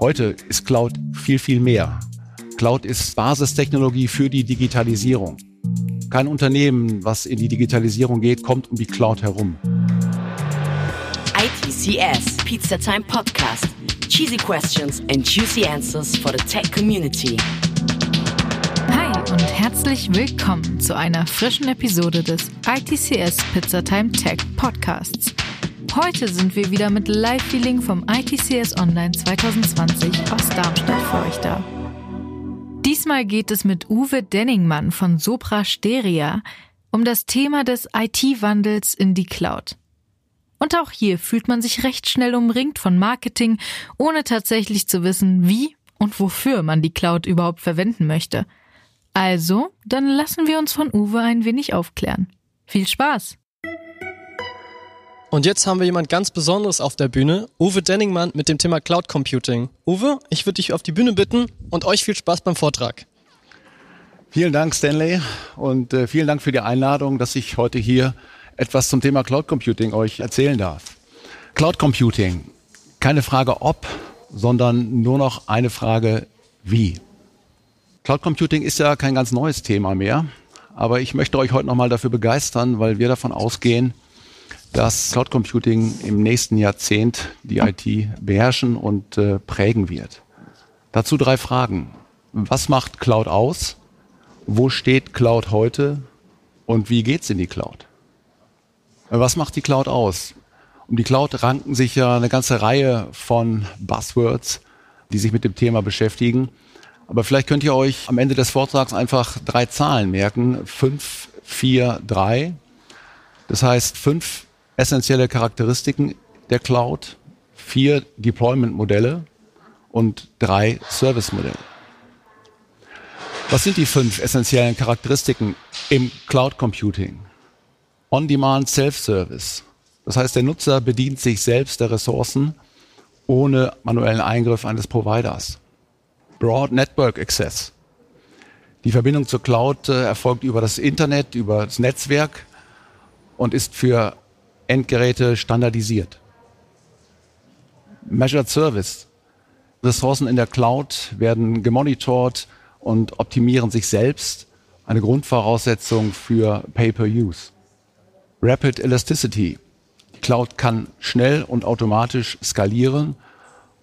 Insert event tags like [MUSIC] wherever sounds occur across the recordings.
Heute ist Cloud viel, viel mehr. Cloud ist Basistechnologie für die Digitalisierung. Kein Unternehmen, was in die Digitalisierung geht, kommt um die Cloud herum. ITCS, Pizza Time Podcast. Cheesy questions and juicy answers for the tech community. Hi und herzlich willkommen zu einer frischen Episode des ITCS Pizza Time Tech Podcasts. Heute sind wir wieder mit Live-Feeling vom ITCS Online 2020 aus Darmstadt für euch da. Diesmal geht es mit Uwe Denningmann von Sopra Steria um das Thema des IT-Wandels in die Cloud. Und auch hier fühlt man sich recht schnell umringt von Marketing, ohne tatsächlich zu wissen, wie und wofür man die Cloud überhaupt verwenden möchte. Also, dann lassen wir uns von Uwe ein wenig aufklären. Viel Spaß! Und jetzt haben wir jemand ganz Besonderes auf der Bühne, Uwe Denningmann mit dem Thema Cloud Computing. Uwe, ich würde dich auf die Bühne bitten und euch viel Spaß beim Vortrag. Vielen Dank, Stanley, und äh, vielen Dank für die Einladung, dass ich heute hier etwas zum Thema Cloud Computing euch erzählen darf. Cloud Computing, keine Frage ob, sondern nur noch eine Frage wie. Cloud Computing ist ja kein ganz neues Thema mehr, aber ich möchte euch heute nochmal dafür begeistern, weil wir davon ausgehen, dass Cloud Computing im nächsten Jahrzehnt die IT beherrschen und äh, prägen wird. Dazu drei Fragen. Was macht Cloud aus? Wo steht Cloud heute? Und wie geht's in die Cloud? Was macht die Cloud aus? Um die Cloud ranken sich ja eine ganze Reihe von Buzzwords, die sich mit dem Thema beschäftigen. Aber vielleicht könnt ihr euch am Ende des Vortrags einfach drei Zahlen merken. Fünf, vier, drei. Das heißt, fünf essentielle Charakteristiken der Cloud, vier Deployment-Modelle und drei Service-Modelle. Was sind die fünf essentiellen Charakteristiken im Cloud Computing? On-Demand Self-Service. Das heißt, der Nutzer bedient sich selbst der Ressourcen ohne manuellen Eingriff eines Providers. Broad Network Access. Die Verbindung zur Cloud äh, erfolgt über das Internet, über das Netzwerk und ist für Endgeräte standardisiert. Measured Service. Ressourcen in der Cloud werden gemonitort und optimieren sich selbst. Eine Grundvoraussetzung für Pay-per-Use. Rapid Elasticity. Die Cloud kann schnell und automatisch skalieren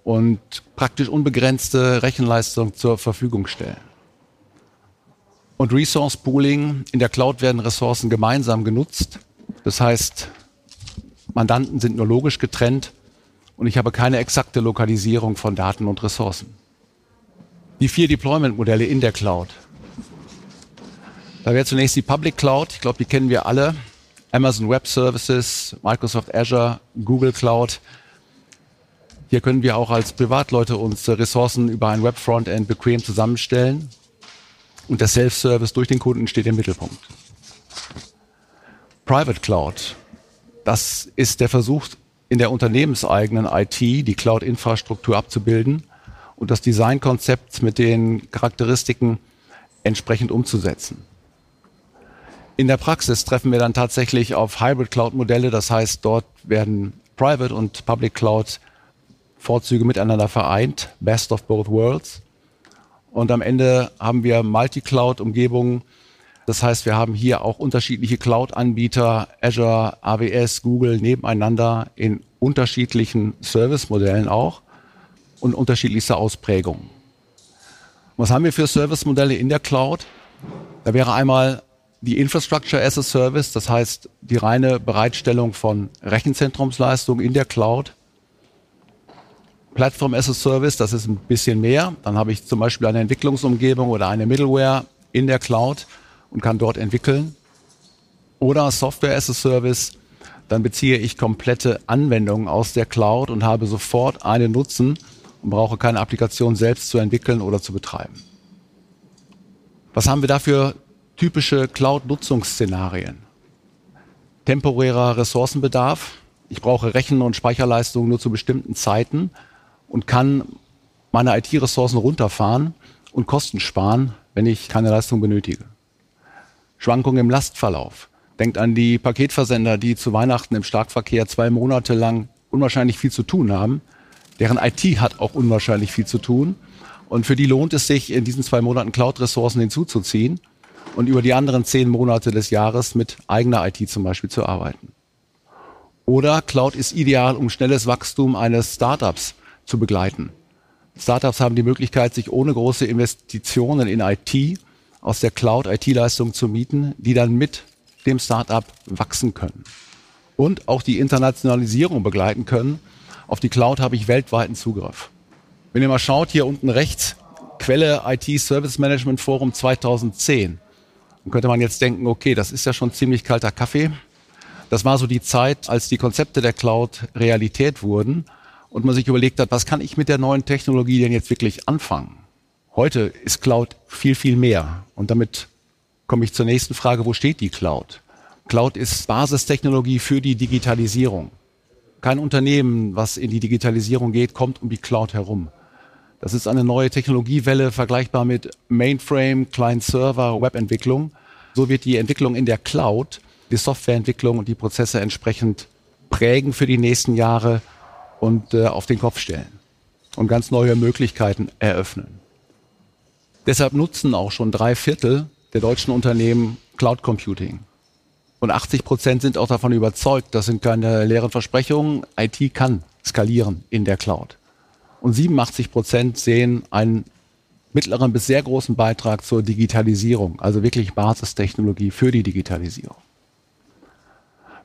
und praktisch unbegrenzte Rechenleistung zur Verfügung stellen. Und Resource Pooling. In der Cloud werden Ressourcen gemeinsam genutzt. Das heißt, Mandanten sind nur logisch getrennt und ich habe keine exakte Lokalisierung von Daten und Ressourcen. Die vier Deployment-Modelle in der Cloud. Da wäre zunächst die Public Cloud. Ich glaube, die kennen wir alle. Amazon Web Services, Microsoft Azure, Google Cloud. Hier können wir auch als Privatleute uns Ressourcen über ein Web-Frontend bequem zusammenstellen. Und der Self-Service durch den Kunden steht im Mittelpunkt. Private Cloud. Das ist der Versuch, in der unternehmenseigenen IT die Cloud-Infrastruktur abzubilden und das Designkonzept mit den Charakteristiken entsprechend umzusetzen. In der Praxis treffen wir dann tatsächlich auf Hybrid Cloud Modelle. Das heißt, dort werden Private und Public Cloud Vorzüge miteinander vereint. Best of both worlds. Und am Ende haben wir Multi-Cloud Umgebungen, das heißt, wir haben hier auch unterschiedliche Cloud-Anbieter, Azure, AWS, Google nebeneinander in unterschiedlichen Service-Modellen auch und unterschiedlichste Ausprägungen. Was haben wir für Service-Modelle in der Cloud? Da wäre einmal die Infrastructure as a Service, das heißt die reine Bereitstellung von Rechenzentrumsleistungen in der Cloud. Platform as a Service, das ist ein bisschen mehr. Dann habe ich zum Beispiel eine Entwicklungsumgebung oder eine Middleware in der Cloud und kann dort entwickeln. Oder Software as a Service, dann beziehe ich komplette Anwendungen aus der Cloud und habe sofort einen Nutzen und brauche keine Applikation selbst zu entwickeln oder zu betreiben. Was haben wir da für typische Cloud-Nutzungsszenarien? Temporärer Ressourcenbedarf. Ich brauche Rechen- und Speicherleistung nur zu bestimmten Zeiten und kann meine IT-Ressourcen runterfahren und Kosten sparen, wenn ich keine Leistung benötige. Schwankungen im Lastverlauf. Denkt an die Paketversender, die zu Weihnachten im Starkverkehr zwei Monate lang unwahrscheinlich viel zu tun haben. Deren IT hat auch unwahrscheinlich viel zu tun. Und für die lohnt es sich, in diesen zwei Monaten Cloud-Ressourcen hinzuzuziehen und über die anderen zehn Monate des Jahres mit eigener IT zum Beispiel zu arbeiten. Oder Cloud ist ideal, um schnelles Wachstum eines Startups zu begleiten. Startups haben die Möglichkeit, sich ohne große Investitionen in IT aus der Cloud IT-Leistung zu mieten, die dann mit dem Startup wachsen können. Und auch die Internationalisierung begleiten können. Auf die Cloud habe ich weltweiten Zugriff. Wenn ihr mal schaut, hier unten rechts, Quelle IT Service Management Forum 2010. Dann könnte man jetzt denken, okay, das ist ja schon ziemlich kalter Kaffee. Das war so die Zeit, als die Konzepte der Cloud Realität wurden und man sich überlegt hat, was kann ich mit der neuen Technologie denn jetzt wirklich anfangen? Heute ist Cloud viel, viel mehr. Und damit komme ich zur nächsten Frage, wo steht die Cloud? Cloud ist Basistechnologie für die Digitalisierung. Kein Unternehmen, was in die Digitalisierung geht, kommt um die Cloud herum. Das ist eine neue Technologiewelle, vergleichbar mit Mainframe, Client-Server, Webentwicklung. So wird die Entwicklung in der Cloud, die Softwareentwicklung und die Prozesse entsprechend prägen für die nächsten Jahre und äh, auf den Kopf stellen und ganz neue Möglichkeiten eröffnen. Deshalb nutzen auch schon drei Viertel der deutschen Unternehmen Cloud Computing. Und 80 Prozent sind auch davon überzeugt, das sind keine leeren Versprechungen, IT kann skalieren in der Cloud. Und 87 Prozent sehen einen mittleren bis sehr großen Beitrag zur Digitalisierung, also wirklich Basistechnologie für die Digitalisierung.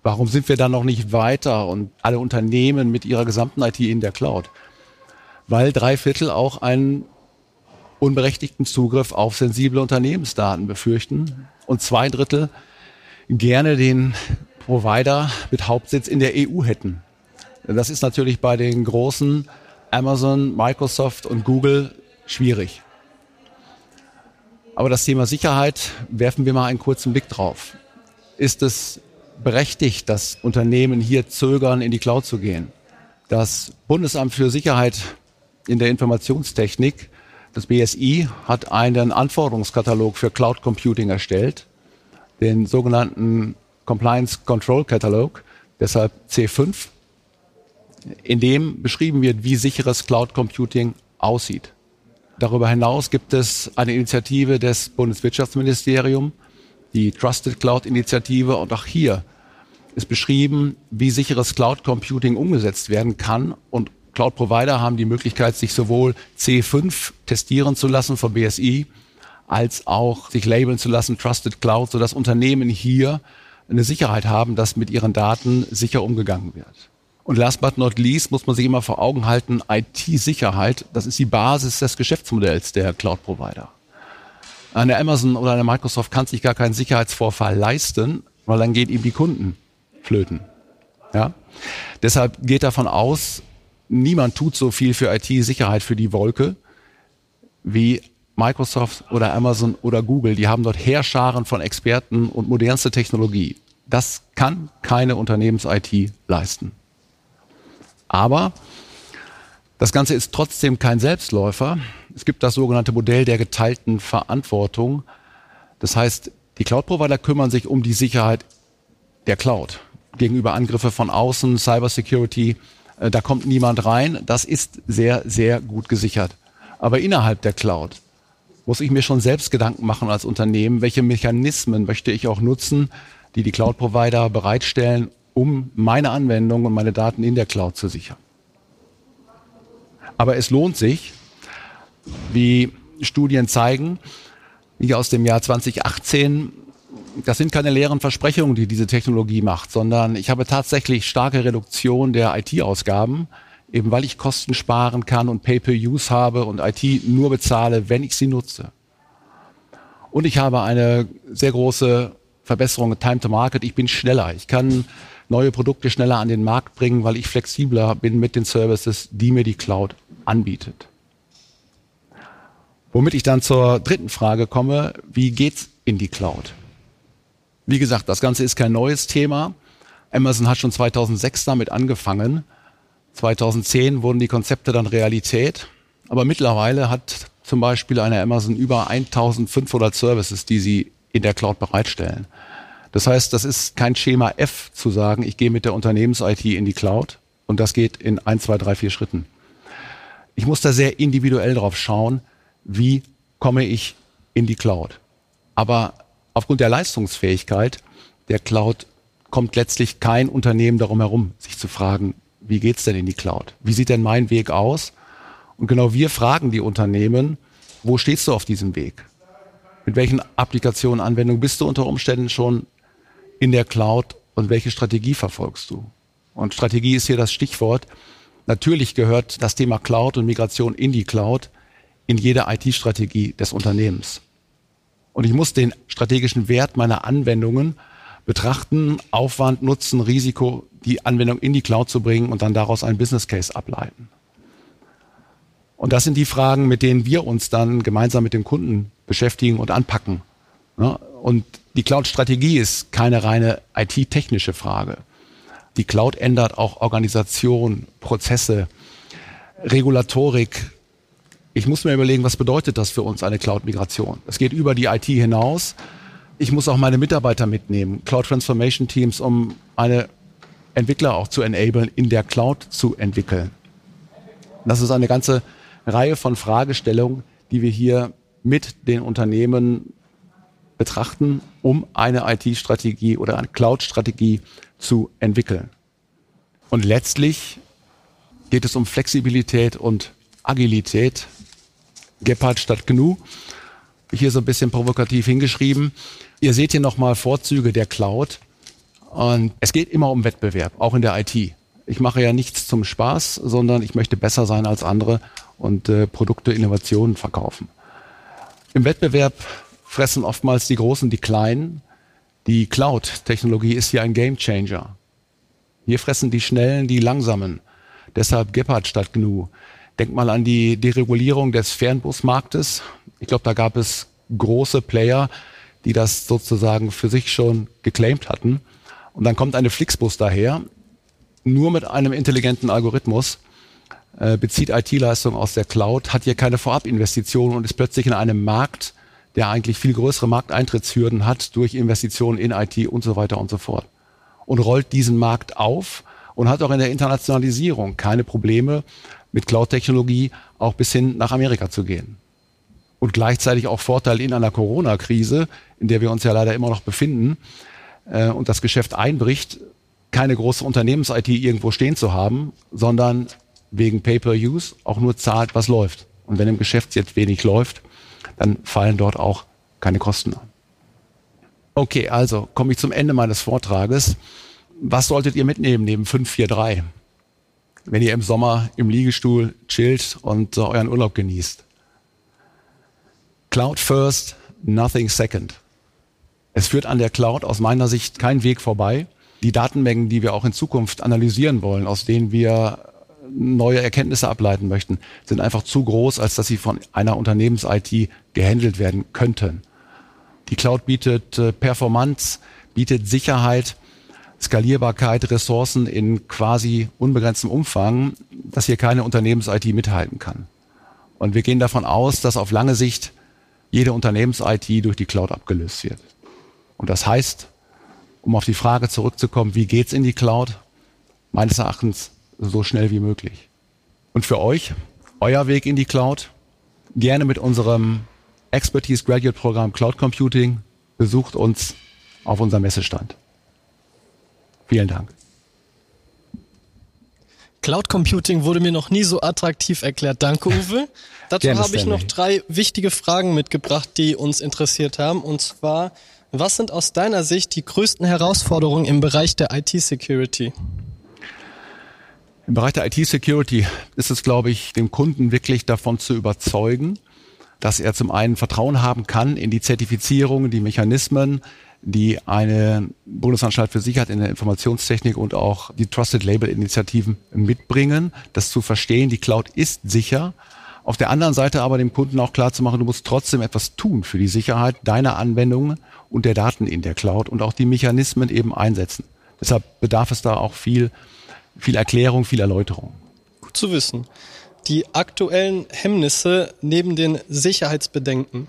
Warum sind wir dann noch nicht weiter und alle Unternehmen mit ihrer gesamten IT in der Cloud? Weil drei Viertel auch einen unberechtigten Zugriff auf sensible Unternehmensdaten befürchten und zwei Drittel gerne den Provider mit Hauptsitz in der EU hätten. Das ist natürlich bei den großen Amazon, Microsoft und Google schwierig. Aber das Thema Sicherheit werfen wir mal einen kurzen Blick drauf. Ist es berechtigt, dass Unternehmen hier zögern, in die Cloud zu gehen. Das Bundesamt für Sicherheit in der Informationstechnik, das BSI, hat einen Anforderungskatalog für Cloud Computing erstellt, den sogenannten Compliance Control Catalog, deshalb C5, in dem beschrieben wird, wie sicheres Cloud Computing aussieht. Darüber hinaus gibt es eine Initiative des Bundeswirtschaftsministeriums, die Trusted Cloud Initiative und auch hier ist beschrieben, wie sicheres Cloud Computing umgesetzt werden kann und Cloud Provider haben die Möglichkeit, sich sowohl C5 testieren zu lassen vom BSI, als auch sich labeln zu lassen Trusted Cloud, sodass Unternehmen hier eine Sicherheit haben, dass mit ihren Daten sicher umgegangen wird. Und last but not least muss man sich immer vor Augen halten, IT-Sicherheit, das ist die Basis des Geschäftsmodells der Cloud-Provider. Eine Amazon oder eine Microsoft kann sich gar keinen Sicherheitsvorfall leisten, weil dann gehen ihm die Kunden flöten. Ja? Deshalb geht davon aus, niemand tut so viel für IT-Sicherheit für die Wolke wie Microsoft oder Amazon oder Google. Die haben dort Heerscharen von Experten und modernste Technologie. Das kann keine Unternehmens-IT leisten. Aber das Ganze ist trotzdem kein Selbstläufer. Es gibt das sogenannte Modell der geteilten Verantwortung. Das heißt, die Cloud-Provider kümmern sich um die Sicherheit der Cloud gegenüber Angriffe von außen, Cybersecurity, äh, da kommt niemand rein. Das ist sehr, sehr gut gesichert. Aber innerhalb der Cloud muss ich mir schon selbst Gedanken machen als Unternehmen, welche Mechanismen möchte ich auch nutzen, die die Cloud-Provider bereitstellen, um meine Anwendungen und meine Daten in der Cloud zu sichern. Aber es lohnt sich, wie Studien zeigen, wie aus dem Jahr 2018 das sind keine leeren Versprechungen, die diese Technologie macht, sondern ich habe tatsächlich starke Reduktion der IT-Ausgaben, eben weil ich Kosten sparen kann und Pay-per-Use habe und IT nur bezahle, wenn ich sie nutze. Und ich habe eine sehr große Verbesserung Time to Market. Ich bin schneller. Ich kann neue Produkte schneller an den Markt bringen, weil ich flexibler bin mit den Services, die mir die Cloud anbietet. Womit ich dann zur dritten Frage komme, wie geht's in die Cloud? Wie gesagt, das Ganze ist kein neues Thema. Amazon hat schon 2006 damit angefangen. 2010 wurden die Konzepte dann Realität. Aber mittlerweile hat zum Beispiel eine Amazon über 1500 Services, die sie in der Cloud bereitstellen. Das heißt, das ist kein Schema F zu sagen, ich gehe mit der Unternehmens-IT in die Cloud und das geht in ein, zwei, drei, vier Schritten. Ich muss da sehr individuell drauf schauen, wie komme ich in die Cloud. Aber aufgrund der Leistungsfähigkeit der Cloud kommt letztlich kein Unternehmen darum herum, sich zu fragen, wie geht's denn in die Cloud? Wie sieht denn mein Weg aus? Und genau wir fragen die Unternehmen, wo stehst du auf diesem Weg? Mit welchen Applikationen, Anwendungen bist du unter Umständen schon in der Cloud und welche Strategie verfolgst du? Und Strategie ist hier das Stichwort. Natürlich gehört das Thema Cloud und Migration in die Cloud in jede IT-Strategie des Unternehmens. Und ich muss den strategischen Wert meiner Anwendungen betrachten, Aufwand, Nutzen, Risiko, die Anwendung in die Cloud zu bringen und dann daraus einen Business Case ableiten. Und das sind die Fragen, mit denen wir uns dann gemeinsam mit dem Kunden beschäftigen und anpacken. Und die Cloud-Strategie ist keine reine IT-technische Frage. Die Cloud ändert auch Organisation, Prozesse, Regulatorik. Ich muss mir überlegen, was bedeutet das für uns, eine Cloud-Migration? Es geht über die IT hinaus. Ich muss auch meine Mitarbeiter mitnehmen, Cloud Transformation Teams, um eine Entwickler auch zu enablen, in der Cloud zu entwickeln. Das ist eine ganze Reihe von Fragestellungen, die wir hier mit den Unternehmen betrachten, um eine IT-Strategie oder eine Cloud-Strategie zu entwickeln. Und letztlich geht es um Flexibilität und Agilität. Gepard statt GNU. Hier so ein bisschen provokativ hingeschrieben. Ihr seht hier nochmal Vorzüge der Cloud. Und es geht immer um Wettbewerb, auch in der IT. Ich mache ja nichts zum Spaß, sondern ich möchte besser sein als andere und äh, Produkte, Innovationen verkaufen. Im Wettbewerb fressen oftmals die Großen die Kleinen. Die Cloud-Technologie ist hier ein Gamechanger. Hier fressen die Schnellen die Langsamen. Deshalb Gepard statt GNU. Denk mal an die Deregulierung des Fernbusmarktes. Ich glaube, da gab es große Player, die das sozusagen für sich schon geclaimed hatten. Und dann kommt eine Flixbus daher, nur mit einem intelligenten Algorithmus, äh, bezieht IT-Leistung aus der Cloud, hat hier keine Vorabinvestitionen und ist plötzlich in einem Markt, der eigentlich viel größere Markteintrittshürden hat durch Investitionen in IT und so weiter und so fort. Und rollt diesen Markt auf und hat auch in der Internationalisierung keine Probleme mit Cloud-Technologie auch bis hin nach Amerika zu gehen. Und gleichzeitig auch Vorteil in einer Corona-Krise, in der wir uns ja leider immer noch befinden, äh, und das Geschäft einbricht, keine große Unternehmens-IT irgendwo stehen zu haben, sondern wegen Pay-per-Use auch nur zahlt, was läuft. Und wenn im Geschäft jetzt wenig läuft, dann fallen dort auch keine Kosten an. Okay, also komme ich zum Ende meines Vortrages. Was solltet ihr mitnehmen neben 543, wenn ihr im Sommer im Liegestuhl chillt und äh, euren Urlaub genießt? Cloud first, nothing second. Es führt an der Cloud aus meiner Sicht kein Weg vorbei. Die Datenmengen, die wir auch in Zukunft analysieren wollen, aus denen wir neue Erkenntnisse ableiten möchten, sind einfach zu groß, als dass sie von einer Unternehmens-IT gehandelt werden könnten. Die Cloud bietet äh, Performance, bietet Sicherheit, Skalierbarkeit, Ressourcen in quasi unbegrenztem Umfang, dass hier keine Unternehmens-IT mithalten kann. Und wir gehen davon aus, dass auf lange Sicht jede Unternehmens-IT durch die Cloud abgelöst wird. Und das heißt, um auf die Frage zurückzukommen, wie geht's in die Cloud? Meines Erachtens so schnell wie möglich. Und für euch, euer Weg in die Cloud, gerne mit unserem Expertise Graduate Programm Cloud Computing, besucht uns auf unserem Messestand. Vielen Dank. Cloud Computing wurde mir noch nie so attraktiv erklärt. Danke, [LAUGHS] Uwe. Dazu habe ich noch drei wichtige Fragen mitgebracht, die uns interessiert haben. Und zwar, was sind aus deiner Sicht die größten Herausforderungen im Bereich der IT-Security? Im Bereich der IT-Security ist es, glaube ich, dem Kunden wirklich davon zu überzeugen, dass er zum einen Vertrauen haben kann in die Zertifizierung, die Mechanismen, die eine Bundesanstalt für Sicherheit in der Informationstechnik und auch die Trusted Label Initiativen mitbringen, das zu verstehen, die Cloud ist sicher. Auf der anderen Seite aber dem Kunden auch klar zu machen, du musst trotzdem etwas tun für die Sicherheit deiner Anwendungen und der Daten in der Cloud und auch die Mechanismen eben einsetzen. Deshalb bedarf es da auch viel viel Erklärung, viel Erläuterung. Gut zu wissen. Die aktuellen Hemmnisse neben den Sicherheitsbedenken.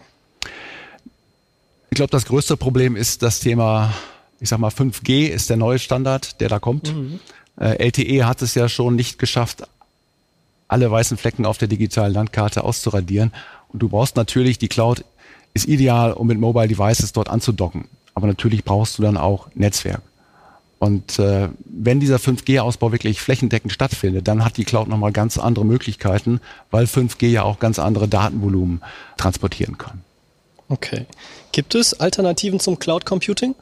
Ich glaube, das größte Problem ist das Thema, ich sag mal, 5G ist der neue Standard, der da kommt. Mhm. Äh, LTE hat es ja schon nicht geschafft, alle weißen Flecken auf der digitalen Landkarte auszuradieren. Und du brauchst natürlich, die Cloud ist ideal, um mit Mobile Devices dort anzudocken. Aber natürlich brauchst du dann auch Netzwerk. Und äh, wenn dieser 5G-Ausbau wirklich flächendeckend stattfindet, dann hat die Cloud nochmal ganz andere Möglichkeiten, weil 5G ja auch ganz andere Datenvolumen transportieren kann. Okay. Gibt es Alternativen zum Cloud Computing?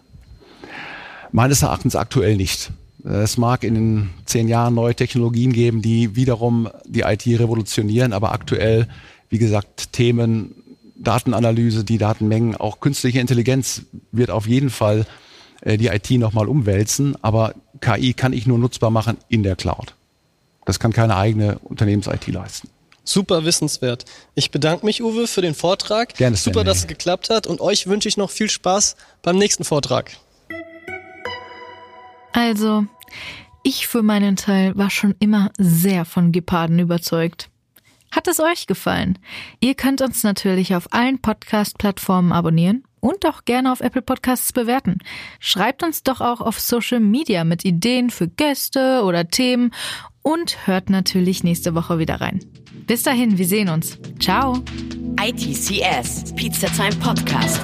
Meines Erachtens aktuell nicht. Es mag in den zehn Jahren neue Technologien geben, die wiederum die IT revolutionieren, aber aktuell, wie gesagt, Themen, Datenanalyse, die Datenmengen, auch künstliche Intelligenz wird auf jeden Fall äh, die IT nochmal umwälzen, aber KI kann ich nur nutzbar machen in der Cloud. Das kann keine eigene Unternehmens-IT leisten. Super wissenswert. Ich bedanke mich, Uwe, für den Vortrag. Gerne, Super, dass es geklappt hat und euch wünsche ich noch viel Spaß beim nächsten Vortrag. Also, ich für meinen Teil war schon immer sehr von Geparden überzeugt. Hat es euch gefallen? Ihr könnt uns natürlich auf allen Podcast-Plattformen abonnieren und auch gerne auf Apple Podcasts bewerten. Schreibt uns doch auch auf Social Media mit Ideen für Gäste oder Themen und hört natürlich nächste Woche wieder rein. Bis dahin, wir sehen uns. Ciao. ITCS, Pizza Time Podcast.